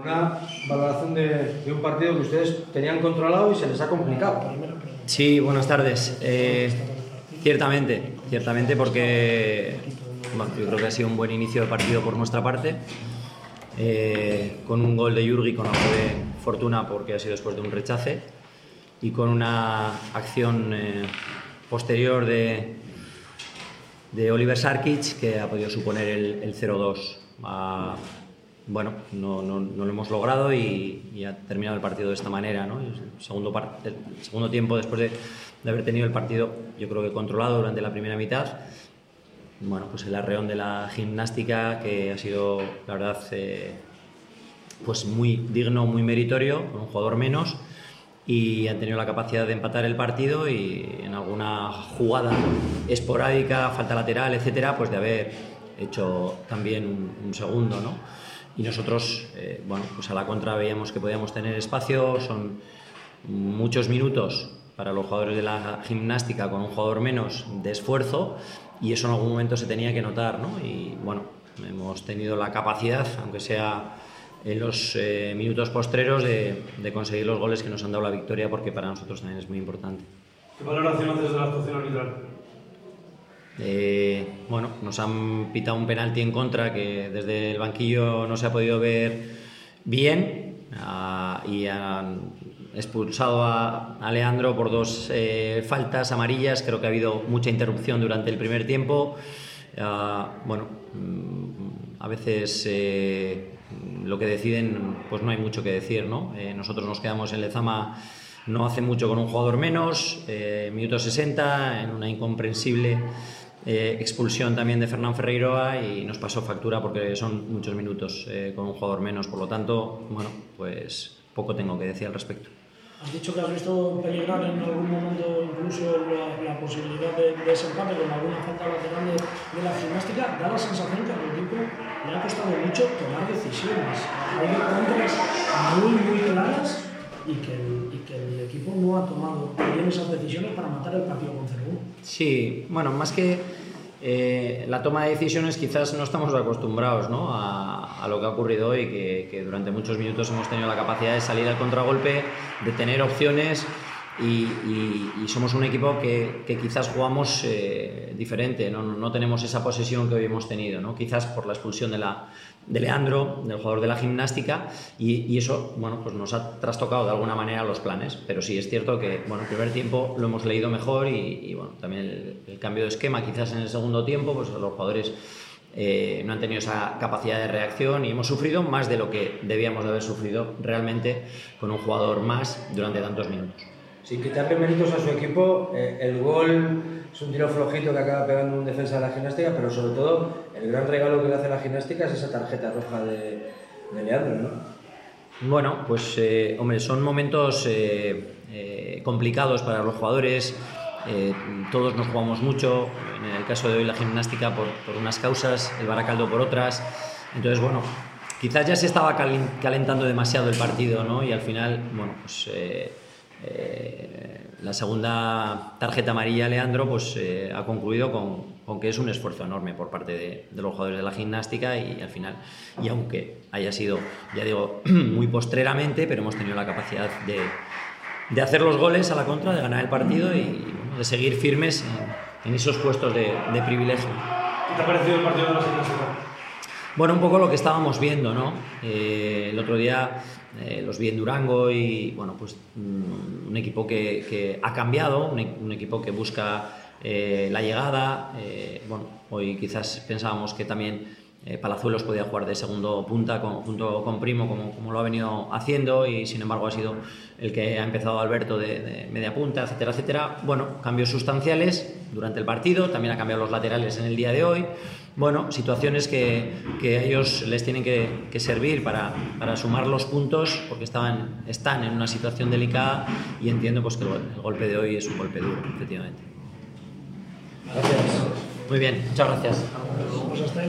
Una valoración de, un partido que ustedes tenían controlado y se les ha complicado. Sí, buenas tardes. Eh, ciertamente, ciertamente porque yo creo que ha sido un buen inicio de partido por nuestra parte. Eh, con un gol de Yurgi con algo de fortuna porque ha sido después de un rechace y con una acción eh, posterior de, de Oliver Sarkic que ha podido suponer el, el 0-2 bueno, no, no, no, lo hemos logrado y, ha terminado el partido de esta manera. ¿no? El, segundo el segundo tiempo, después de, de, haber tenido el partido, yo creo que controlado durante la primera mitad, bueno, pues el arreón de la gimnástica, que ha sido, la verdad, eh, pues muy digno, muy meritorio, con un jugador menos, y han tenido la capacidad de empatar el partido y en alguna jugada esporádica, falta lateral, etcétera, pues de haber hecho también un, un segundo, ¿no? Y nosotros, eh, bueno, pues a la contra veíamos que podíamos tener espacio, son muchos minutos para los jugadores de la gimnástica con un jugador menos de esfuerzo y eso en algún momento se tenía que notar, ¿no? Y bueno, hemos tenido la capacidad, aunque sea en los eh, minutos postreros, de, de, conseguir los goles que nos han dado la victoria porque para nosotros también es muy importante. ¿Qué valoración haces de la actuación arbitral? Eh, bueno, nos han pitado un penalti en contra que desde el banquillo no se ha podido ver bien uh, y han expulsado a, a Leandro por dos eh, faltas amarillas. Creo que ha habido mucha interrupción durante el primer tiempo. Uh, bueno, mm, a veces eh, lo que deciden, pues no hay mucho que decir, ¿no? Nosotros nos quedamos en Lezama no hace mucho con un jugador menos, minuto 60, en una incomprensible eh, expulsión también de Fernán Ferreiroa y nos pasó factura porque son muchos minutos eh, con un jugador menos. Por lo tanto, bueno, pues poco tengo que decir al respecto. Has dicho que has visto peligrar en algún momento incluso la, la posibilidad de, de ese empate con alguna falta lateral de, de, la gimnástica. Da la sensación que al equipo le ha costado mucho tomar decisiones. Hay contras muy, muy claras y que, el, y que el equipo no ha tomado bien esas decisiones para matar el partido con 0-1. Sí, bueno, más que eh, la toma de decisiones quizás no estamos acostumbrados ¿no? A, a, lo que ha ocurrido hoy, que, que, durante muchos minutos hemos tenido la capacidad de salir al contragolpe, de tener opciones y, y, y somos un equipo que, que quizás jugamos eh, diferente, ¿no? no tenemos esa posesión que hoy hemos tenido, ¿no? quizás por la expulsión de, la, de Leandro, del jugador de la gimnástica, y, y, eso bueno, pues nos ha trastocado de alguna manera los planes, pero sí es cierto que bueno, el primer tiempo lo hemos leído mejor y, bueno, también el, el, cambio de esquema quizás en el segundo tiempo, pues los jugadores eh, no han tenido esa capacidad de reacción y hemos sufrido más de lo que debíamos de haber sufrido realmente con un jugador más durante tantos minutos sin quitarle méritos a su equipo, eh, el gol es un tiro flojito que acaba pegando un defensa de la gimnástica, pero sobre todo el gran regalo que le hace la gimnástica es esa tarjeta roja de, de Leandro, ¿no? Bueno, pues eh, hombre, son momentos eh, complicados para los jugadores. Todos nos jugamos mucho, en el caso de hoy la gimnástica por, por unas causas, el Baracaldo por otras. Entonces, bueno, quizás ya se estaba calentando demasiado el partido, ¿no? Y al final, bueno, pues eh, la segunda tarjeta amarilla, Leandro, pues eh, ha concluido con, con, que es un esfuerzo enorme por parte de, de, los jugadores de la gimnástica y, al final, y aunque haya sido, ya digo, muy postreramente, pero hemos tenido la capacidad de, de hacer los goles a la contra, de ganar el partido y, y bueno, de seguir firmes en, en esos puestos de, de, privilegio. ¿Qué te ha parecido el partido de la gimnástica? Bueno, un poco lo que estábamos viendo, ¿no? Eh, el otro día eh, los vi en Durango y, bueno, pues mm, un equipo que, ha cambiado, un, un, equipo que busca eh, la llegada. Bueno, hoy quizás pensábamos que también eh, Palazuelos podía jugar de segundo punta con, junto con Primo, como, como, lo ha venido haciendo, y sin embargo ha sido el que ha empezado Alberto de, de, media punta, etcétera, etcétera. Bueno, cambios sustanciales durante el partido, también ha cambiado los laterales en el día de hoy. Bueno, situaciones que, que a ellos les tienen que, que servir para, para, sumar los puntos, porque estaban, están en una situación delicada y entiendo pues, que el golpe de hoy es un golpe duro, efectivamente. Gracias. Muy bien, muchas gracias.